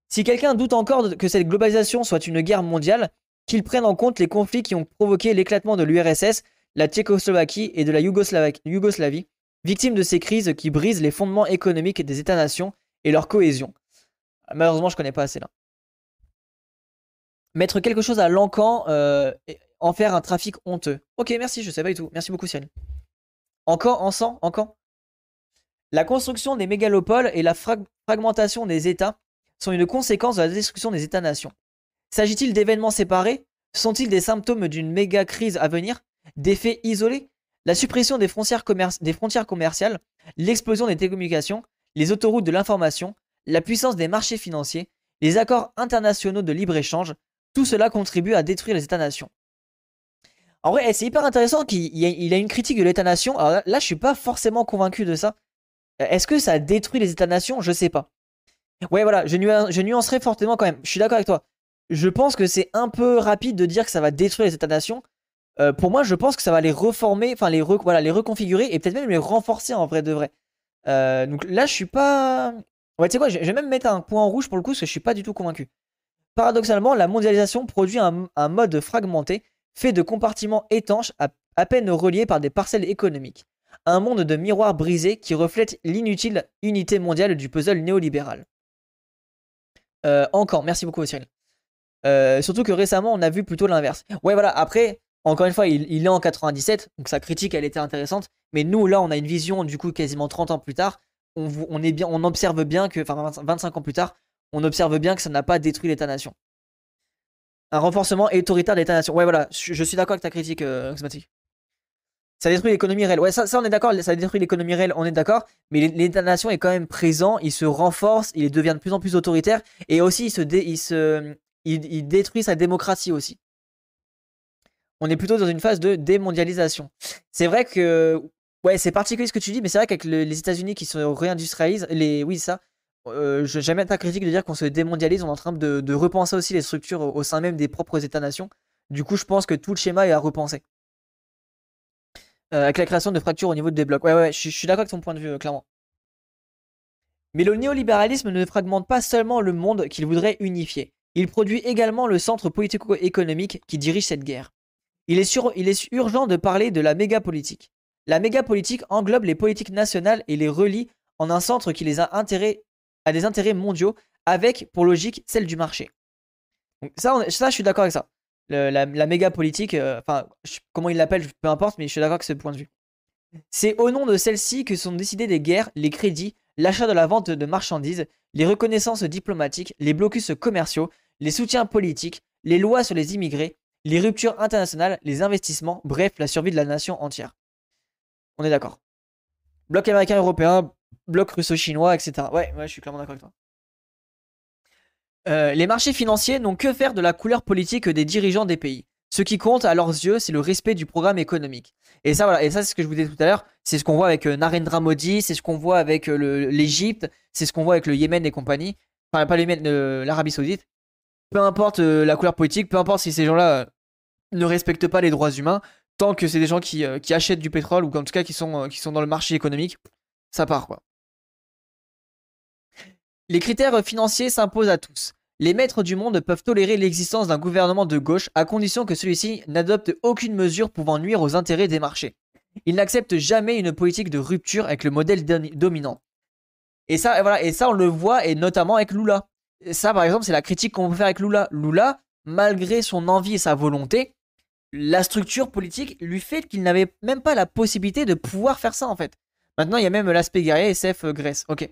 Si quelqu'un doute encore que cette globalisation soit une guerre mondiale, qu'il prenne en compte les conflits qui ont provoqué l'éclatement de l'URSS, la Tchécoslovaquie et de la Yougoslavie, victimes de ces crises qui brisent les fondements économiques des États-nations et leur cohésion. Malheureusement, je connais pas assez là mettre quelque chose à l'encan, euh, en faire un trafic honteux. Ok, merci, je sais pas du tout. Merci beaucoup, Cyril. Encore, en sang, encore. La construction des mégalopoles et la fragmentation des États sont une conséquence de la destruction des États-nations. S'agit-il d'événements séparés? Sont-ils des symptômes d'une méga crise à venir? Des faits isolés? La suppression des frontières commerciales, l'explosion des télécommunications, les autoroutes de l'information, la puissance des marchés financiers, les accords internationaux de libre-échange, tout cela contribue à détruire les États-nations. En vrai, eh, c'est hyper intéressant qu'il a une critique de l'État-nation. Alors là, je suis pas forcément convaincu de ça. Euh, est-ce que ça détruit les États-nations? Je sais pas. Ouais, voilà, je, nuancerai fortement quand même. Je suis d'accord avec toi. Je pense que c'est un peu rapide de dire que ça va détruire les États-nations. Euh, pour moi, je pense que ça va les reformer, enfin les reconfigurer et peut-être même les renforcer en vrai de vrai. Euh, donc là, je suis pas. Ouais, tu sais quoi, je vais même mettre un point en rouge pour le coup parce que je suis pas du tout convaincu. Paradoxalement, la mondialisation produit un, mode fragmenté, fait de compartiments étanches à, peine reliés par des parcelles économiques. Un monde de miroirs brisés qui reflète l'inutile unité mondiale du puzzle néolibéral. Euh, encore, merci beaucoup Cyril. Euh, surtout que récemment, on a vu plutôt l'inverse. Ouais, voilà, après, encore une fois, il, est en 97, donc sa critique, elle était intéressante. Mais nous, là, on a une vision, du coup, quasiment 30 ans plus tard. On, on observe bien que, enfin, 25 ans plus tard, on observe bien que ça n'a pas détruit l'État-nation. Un renforcement autoritaire de l'État-nation. Ouais, voilà, je, suis d'accord avec ta critique, euh, Ça détruit l'économie réelle. Ouais, ça, on est d'accord, ça détruit l'économie réelle, on est d'accord. Mais l'État-nation est quand même présent, il se renforce, il devient de plus en plus autoritaire. Et aussi, il, détruit sa démocratie aussi. On est plutôt dans une phase de démondialisation. C'est vrai que Ouais, c'est particulier ce que tu dis, mais c'est vrai qu'avec les États-Unis qui se réindustrialisent, les, oui, ça, euh, je jamais ta critique de dire qu'on se démondialise, on est en train de, repenser aussi les structures au, sein même des propres États-nations. Du coup, je pense que tout le schéma est à repenser. Euh, avec la création de fractures au niveau des blocs. Ouais, ouais, je, suis d'accord avec ton point de vue, euh, clairement. Mais le néolibéralisme ne fragmente pas seulement le monde qu'il voudrait unifier. Il produit également le centre politico-économique qui dirige cette guerre. Il est, il est urgent de parler de la mégapolitique. La mégapolitique englobe les politiques nationales et les relie en un centre qui les a intérêts, à des intérêts mondiaux, avec, pour logique, celle du marché. Donc ça, ça je suis d'accord avec ça. la, méga politique, euh, enfin, comment il l'appelle, peu importe, mais je suis d'accord avec ce point de vue. C'est au nom de celle-ci que sont décidées des guerres, les crédits, l'achat de la vente de marchandises, les reconnaissances diplomatiques, les blocus commerciaux, les soutiens politiques, les lois sur les immigrés, les ruptures internationales, les investissements, bref, la survie de la nation entière. On est d'accord. Bloc américain-européen, bloc russo-chinois, etc. Ouais, ouais, je suis clairement d'accord avec toi. Euh, les marchés financiers n'ont que faire de la couleur politique des dirigeants des pays. Ce qui compte à leurs yeux, c'est le respect du programme économique. Et ça, voilà, et ça, c'est ce que je vous disais tout à l'heure. C'est ce qu'on voit avec euh, Narendra Modi, c'est ce qu'on voit avec euh, l'Égypte, c'est ce qu'on voit avec le Yémen et compagnie. Enfin, pas le Yémen, l'Arabie Saoudite. Peu importe la couleur politique, peu importe si ces gens-là ne respectent pas les droits humains, tant que c'est des gens qui, achètent du pétrole ou en tout cas qui sont dans le marché économique, ça part quoi. Les critères financiers s'imposent à tous. Les maîtres du monde peuvent tolérer l'existence d'un gouvernement de gauche à condition que celui-ci n'adopte aucune mesure pouvant nuire aux intérêts des marchés. Ils n'acceptent jamais une politique de rupture avec le modèle dominant. Et ça, voilà, et ça, on le voit, et notamment avec Lula. ça, par exemple, c'est la critique qu'on peut faire avec Lula. Lula, malgré son envie et sa volonté, la structure politique lui fait qu'il n'avait même pas la possibilité de pouvoir faire ça, en fait. Maintenant, il y a même l'aspect guerrier SF Grèce. Ok.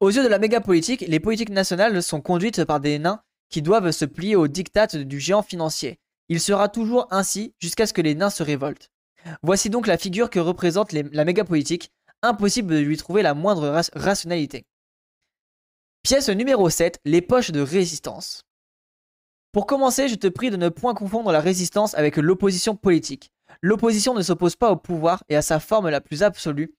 Aux yeux de la méga-politique, les politiques nationales sont conduites par des nains qui doivent se plier aux diktats du géant financier. Il sera toujours ainsi jusqu'à ce que les nains se révoltent. Voici donc la figure que représente la méga-politique, impossible de lui trouver la moindre rationalité. Pièce numéro 7, les poches de résistance. Pour commencer, je te prie de ne point confondre la résistance avec l'opposition politique. L'opposition ne s'oppose pas au pouvoir et à sa forme la plus absolue,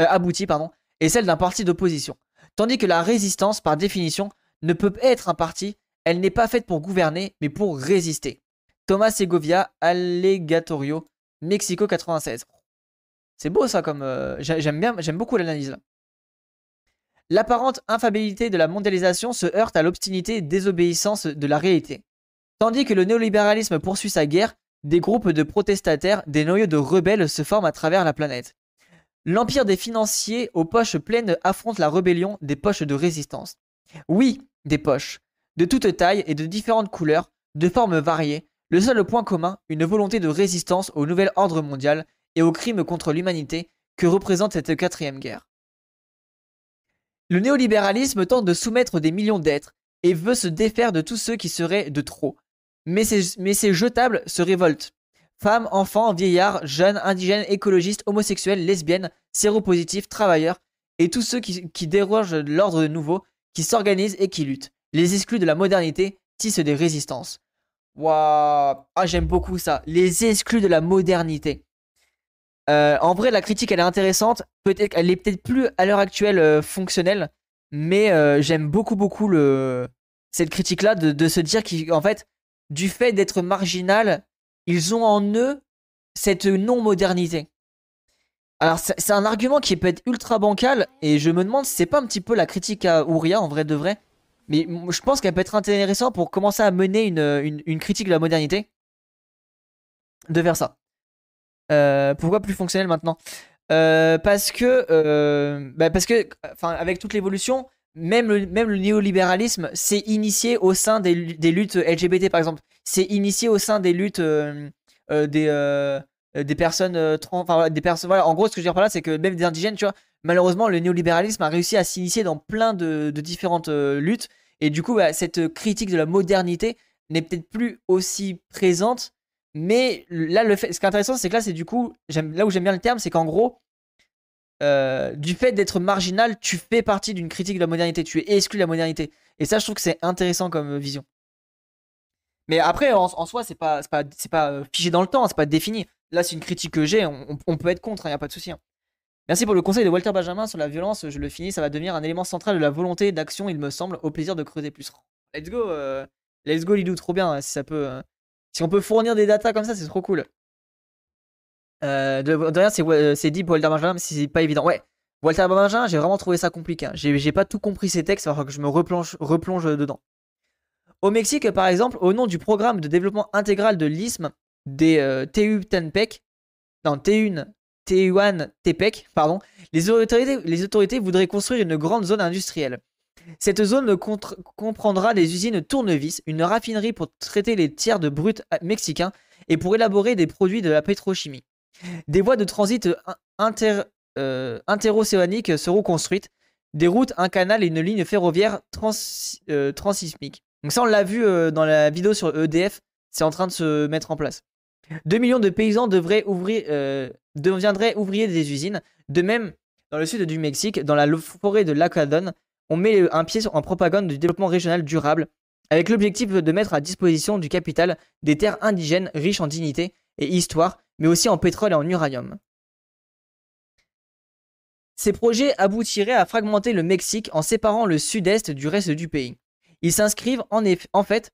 euh, aboutie, pardon, est celle d'un parti d'opposition. Tandis que la résistance, par définition, ne peut être un parti, elle n'est pas faite pour gouverner, mais pour résister. Thomas Segovia, Allegatorio, Mexico 96. C'est beau ça comme... Euh, j'aime bien, j'aime beaucoup l'analyse. L'apparente infabilité de la mondialisation se heurte à l'obstinité et désobéissance de la réalité. Tandis que le néolibéralisme poursuit sa guerre, des groupes de protestataires, des noyaux de rebelles se forment à travers la planète. L'empire des financiers aux poches pleines affronte la rébellion des poches de résistance. Oui, des poches, de toutes tailles et de différentes couleurs, de formes variées, le seul point commun, une volonté de résistance au nouvel ordre mondial et aux crimes contre l'humanité que représente cette quatrième guerre. Le néolibéralisme tente de soumettre des millions d'êtres et veut se défaire de tous ceux qui seraient de trop. Mais ces, mais jetables se révoltent. Femmes, enfants, vieillards, jeunes, indigènes, écologistes, homosexuels, lesbiennes, séropositifs, travailleurs, et tous ceux qui, dérogent de l'ordre nouveau, qui s'organisent et qui luttent. Les exclus de la modernité tissent des résistances. Waouh Ah, j'aime beaucoup ça. Les exclus de la modernité. Euh, en vrai, la critique, elle est intéressante. Peut-être, elle est peut-être plus à l'heure actuelle euh, fonctionnelle, mais euh, j'aime beaucoup, beaucoup cette critique-là de, de, se dire qu'en fait, du fait d'être marginal, ils ont en eux cette non-modernité. Alors c'est un argument qui peut être ultra bancal et je me demande si c'est pas un petit peu la critique à Ouria en vrai de vrai. Mais je pense qu'elle peut être intéressante pour commencer à mener une, critique de la modernité. De faire ça. Euh, pourquoi plus fonctionnel maintenant? Euh, Parce que, euh, bah, parce que, avec toute l'évolution, même le, même le néolibéralisme s'est initié au sein des, luttes LGBT par exemple. C'est initié au sein des luttes euh, euh, des, euh, des personnes trans. Enfin, des personnes. Voilà, en gros, ce que je veux dire par là, c'est que même des indigènes, tu vois, malheureusement, le néolibéralisme a réussi à s'initier dans plein de, différentes luttes. Et du coup, bah, cette critique de la modernité n'est peut-être plus aussi présente. Mais là, le fait, ce qui est intéressant, c'est que là, c'est du coup, là où j'aime bien le terme, c'est qu'en gros, du fait d'être marginal, tu fais partie d'une critique de la modernité, tu es exclu de la modernité. Et ça, je trouve que c'est intéressant comme vision. Mais après, en, soi, c'est pas, pas, pas euh, figé dans le temps, c'est pas défini. Là, c'est une critique que j'ai, on, peut être contre, il hein, n'y a pas de souci. Hein. Merci pour le conseil de Walter Benjamin sur la violence, je le finis, ça va devenir un élément central de la volonté d'action, il me semble, au plaisir de creuser plus. Let's go, let's go Lidou, trop bien, si ça peut... si on peut fournir des datas comme ça, c'est trop cool. Euh, de, rien, c'est, dit Walter Benjamin, mais c'est pas évident. Ouais, Walter Benjamin, j'ai vraiment trouvé ça compliqué. Hein. J'ai pas tout compris ces textes, alors que je me replonge dedans. Au Mexique, par exemple, au nom du programme de développement intégral de l'isthme des euh, non, TU1, TEPEC, pardon, les autorités, les autorités voudraient construire une grande zone industrielle. Cette zone comprendra des usines tournevis, une raffinerie pour traiter les tiers de brut mexicains et pour élaborer des produits de la pétrochimie. Des voies de transit inter, euh, interocéaniques seront construites, des routes, un canal et une ligne ferroviaire trans, euh, transismique. Donc ça, on l'a vu euh, dans la vidéo sur EDF, c'est en train de se mettre en place. 2 millions de paysans devraient ouvrir, deviendraient ouvriers des usines. De même, dans le sud du Mexique, dans la forêt de Lacadon, on met un pied en propagande du développement régional durable, avec l'objectif de mettre à disposition du capital des terres indigènes riches en dignité et histoire, mais aussi en pétrole et en uranium. Ces projets aboutiraient à fragmenter le Mexique en séparant le sud-est du reste du pays. Ils s'inscrivent en, fait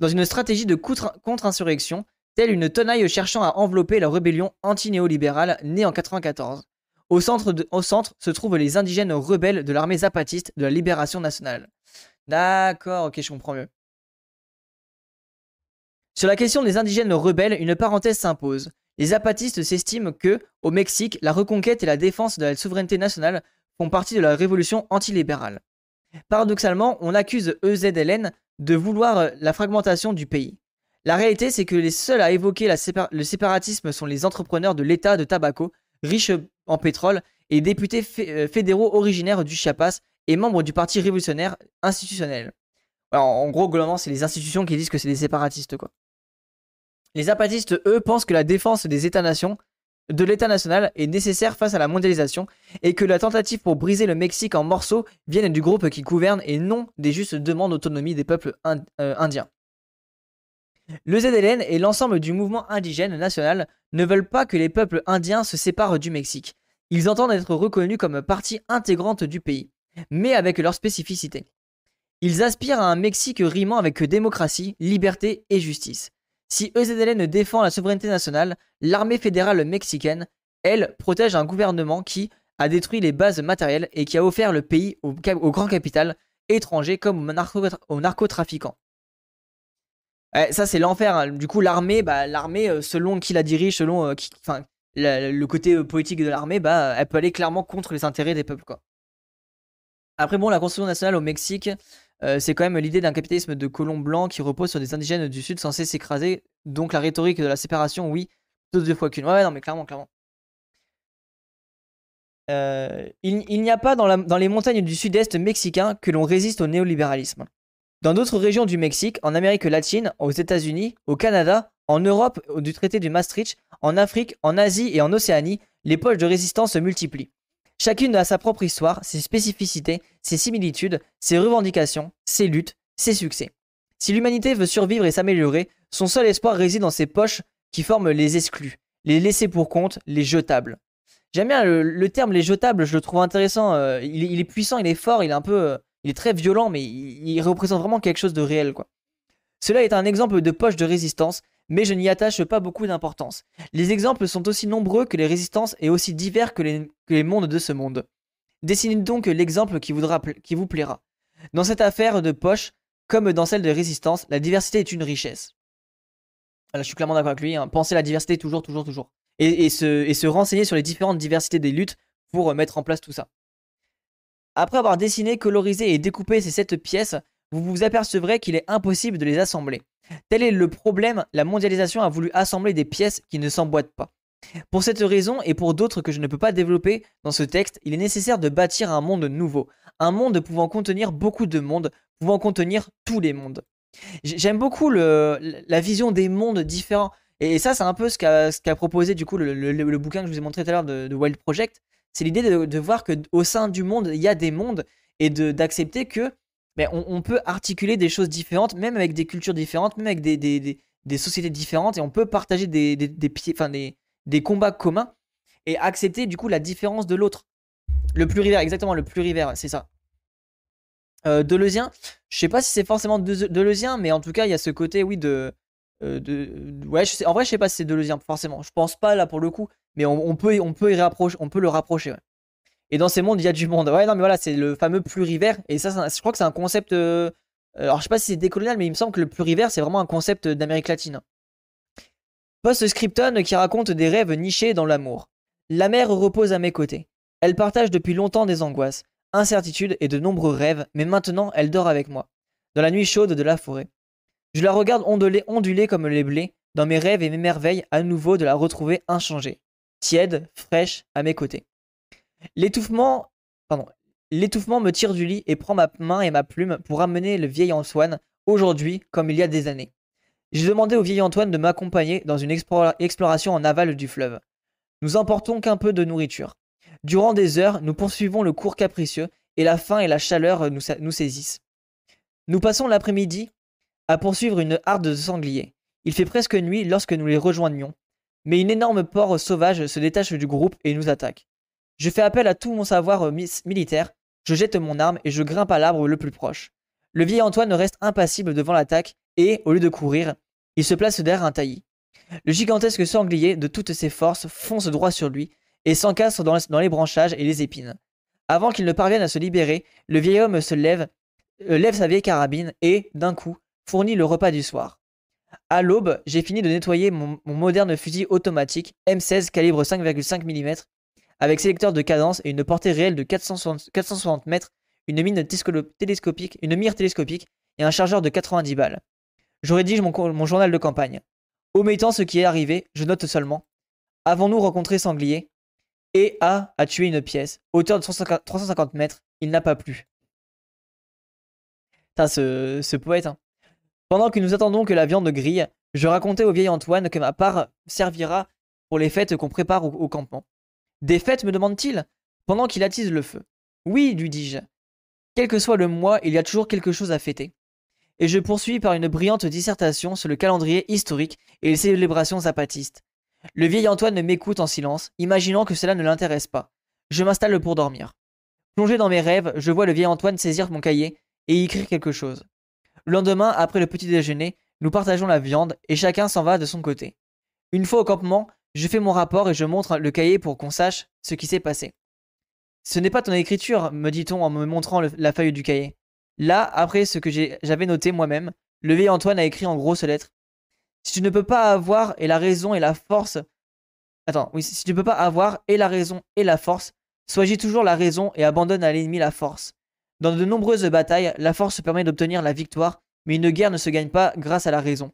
dans une stratégie de contre-insurrection, telle une tenaille cherchant à envelopper la rébellion anti-néolibérale née en 1994. Au centre, au centre se trouvent les indigènes rebelles de l'armée zapatiste de la libération nationale. D'accord, ok, je comprends mieux. Sur la question des indigènes rebelles, une parenthèse s'impose. Les zapatistes s'estiment que, au Mexique, la reconquête et la défense de la souveraineté nationale font partie de la révolution antilibérale. Paradoxalement, on accuse EZLN de vouloir la fragmentation du pays. La réalité, c'est que les seuls à évoquer le séparatisme sont les entrepreneurs de l'État de Tabaco, riches en pétrole, et députés euh, fédéraux originaires du Chiapas et membres du Parti révolutionnaire institutionnel. en gros, globalement, c'est les institutions qui disent que c'est des séparatistes, quoi. Les zapatistes, eux, pensent que la défense des États-nations, de l'État national, est nécessaire face à la mondialisation et que la tentative pour briser le Mexique en morceaux vienne du groupe qui gouverne et non des justes demandes d'autonomie des peuples euh, indiens. Le ZLN et l'ensemble du mouvement indigène national ne veulent pas que les peuples indiens se séparent du Mexique. Ils entendent être reconnus comme partie intégrante du pays, mais avec leur spécificité. Ils aspirent à un Mexique rimant avec démocratie, liberté et justice. Si EZLN défend la souveraineté nationale, l'armée fédérale mexicaine, elle, protège un gouvernement qui a détruit les bases matérielles et qui a offert le pays au, grand capital étranger comme aux narcotrafiquants ça, c'est l'enfer. Hein. Du coup, l'armée, bah, euh, selon qui la dirige, selon euh, le côté euh, politique de l'armée, bah, elle peut aller clairement contre les intérêts des peuples. Après, bon, la Constitution nationale au Mexique, c'est quand même l'idée d'un capitalisme de colons blancs qui repose sur des indigènes du Sud censés s'écraser. Donc, la rhétorique de la séparation, oui, deux, fois qu'une. Ouais, non, mais clairement, clairement. il, n'y a pas dans, dans les montagnes du sud-est mexicain que l'on résiste au néolibéralisme. Dans d'autres régions du Mexique, en Amérique latine, aux États-Unis, au Canada, en Europe du traité du Maastricht, en Afrique, en Asie et en Océanie, les poches de résistance se multiplient. Chacune a sa propre histoire, ses spécificités, ses similitudes, ses revendications, ses luttes, ses succès. Si l'humanité veut survivre et s'améliorer, son seul espoir réside dans ces poches qui forment les exclus, les laissés pour compte, les jetables. J'aime bien le, terme les jetables, je le trouve intéressant. Euh, il, est puissant, il est fort, il est un peu. Euh, il est très violent, mais il, représente vraiment quelque chose de réel, quoi. Cela est un exemple de poche de résistance, mais je n'y attache pas beaucoup d'importance. Les exemples sont aussi nombreux que les résistances et aussi divers que les, mondes de ce monde. Dessinez donc l'exemple qui, vous plaira. Dans cette affaire de poche, comme dans celle de résistance, la diversité est une richesse. je suis clairement d'accord avec lui. Hein. Pensez la diversité toujours, toujours, toujours. Et, se, et se renseigner sur les différentes diversités des luttes pour mettre en place tout ça. Après avoir dessiné, colorisé et découpé ces sept pièces, vous vous apercevrez qu'il est impossible de les assembler. Tel est le problème, la mondialisation a voulu assembler des pièces qui ne s'emboîtent pas. Pour cette raison et pour d'autres que je ne peux pas développer dans ce texte, il est nécessaire de bâtir un monde nouveau, un monde pouvant contenir beaucoup de mondes, pouvant contenir tous les mondes. J'aime beaucoup la vision des mondes différents. Et ça, c'est un peu ce qu'a proposé du coup le, bouquin que je vous ai montré tout à l'heure de Wild Project c'est l'idée de, voir qu'au sein du monde, il y a des mondes et d'accepter que ben, on, peut articuler des choses différentes, même avec des cultures différentes, même avec des, sociétés différentes, et on peut partager des, des, combats communs et accepter du coup la différence de l'autre. Le plurivers, exactement, le plurivers, c'est ça. Euh, Deleuzien, je sais pas si c'est forcément Deleuzien, mais en tout cas, il y a ce côté, oui, de. Euh, de ouais, en vrai, je sais pas si c'est Deleuzien, forcément. Je pense pas là pour le coup, mais on, peut, on, peut, on peut le rapprocher. Et dans ces mondes, il y a du monde. Ouais, non, mais voilà, c'est le fameux plurivers. Et ça, je crois que c'est un concept. Euh, alors, je sais pas si c'est décolonial, mais il me semble que le plurivers, c'est vraiment un concept d'Amérique latine. Post-scripton qui raconte des rêves nichés dans l'amour. La mère repose à mes côtés. Elle partage depuis longtemps des angoisses, incertitudes et de nombreux rêves, mais maintenant elle dort avec moi, dans la nuit chaude de la forêt. Je la regarde onduler, onduler comme les blés, dans mes rêves et mes merveilles à nouveau de la retrouver inchangée, tiède, fraîche, à mes côtés. L'étouffement, pardon, l'étouffement me tire du lit et prend ma main et ma plume pour amener le vieil Antoine, aujourd'hui comme il y a des années. J'ai demandé au vieil Antoine de m'accompagner dans une exploration en aval du fleuve. Nous emportons qu'un peu de nourriture. Durant des heures, nous poursuivons le cours capricieux et la faim et la chaleur nous, saisissent. Nous passons l'après-midi à poursuivre une harde de sangliers. Il fait presque nuit lorsque nous les rejoignons, mais une énorme porc sauvage se détache du groupe et nous attaque. Je fais appel à tout mon savoir militaire, je jette mon arme et je grimpe à l'arbre le plus proche. Le vieil Antoine reste impassible devant l'attaque et, au lieu de courir, il se place derrière un taillis. Le gigantesque sanglier, de toutes ses forces, fonce droit sur lui et s'encastre dans, les branchages et les épines. Avant qu'il ne parvienne à se libérer, le vieil homme se lève, euh, lève sa vieille carabine et, d'un coup, fournit le repas du soir. À l'aube, j'ai fini de nettoyer mon, moderne fusil automatique M16 calibre 5,5 mm avec sélecteur de cadence et une portée réelle de 460, mètres, une mine télescopique, une mire télescopique et un chargeur de 90 balles. Je rédige mon, journal de campagne. Omettant ce qui est arrivé, je note seulement Avons-nous rencontré Sanglier? Et A a tué une pièce. Hauteur de 350 mètres, il n'a pas plu. Putain, ce, poète. Hein. Pendant que nous attendons que la viande grille, je racontais au vieil Antoine que ma part servira pour les fêtes qu'on prépare au, campement. Des fêtes, me demande-t-il, pendant qu'il attise le feu. Oui, lui dis-je. Quel que soit le mois, il y a toujours quelque chose à fêter et je poursuis par une brillante dissertation sur le calendrier historique et les célébrations zapatistes. Le vieil Antoine m'écoute en silence, imaginant que cela ne l'intéresse pas. Je m'installe pour dormir. Plongé dans mes rêves, je vois le vieil Antoine saisir mon cahier et y écrire quelque chose. Le lendemain, après le petit déjeuner, nous partageons la viande et chacun s'en va de son côté. Une fois au campement, je fais mon rapport et je montre le cahier pour qu'on sache ce qui s'est passé. Ce n'est pas ton écriture, me dit-on en me montrant la feuille du cahier. Là, après ce que j'avais noté moi-même, le vieil Antoine a écrit en grosses lettres. Si tu ne peux pas avoir et la raison et la force. Attends, oui, si tu ne peux pas avoir et la raison et la force, sois toujours la raison et abandonne à l'ennemi la force. Dans de nombreuses batailles, la force permet d'obtenir la victoire, mais une guerre ne se gagne pas grâce à la raison.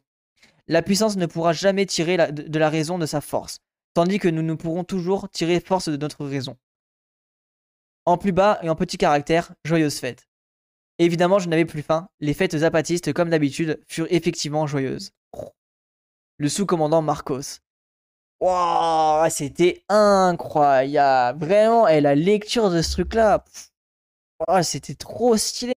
La puissance ne pourra jamais tirer de la raison de sa force, tandis que nous ne pourrons toujours tirer force de notre raison. En plus bas et en petit caractère, joyeuse fête. Évidemment, je n'avais plus faim. Les fêtes zapatistes, comme d'habitude, furent effectivement joyeuses. Le sous-commandant Marcos. Waouh, c'était incroyable. Vraiment, et la lecture de ce truc-là, c'était trop stylé.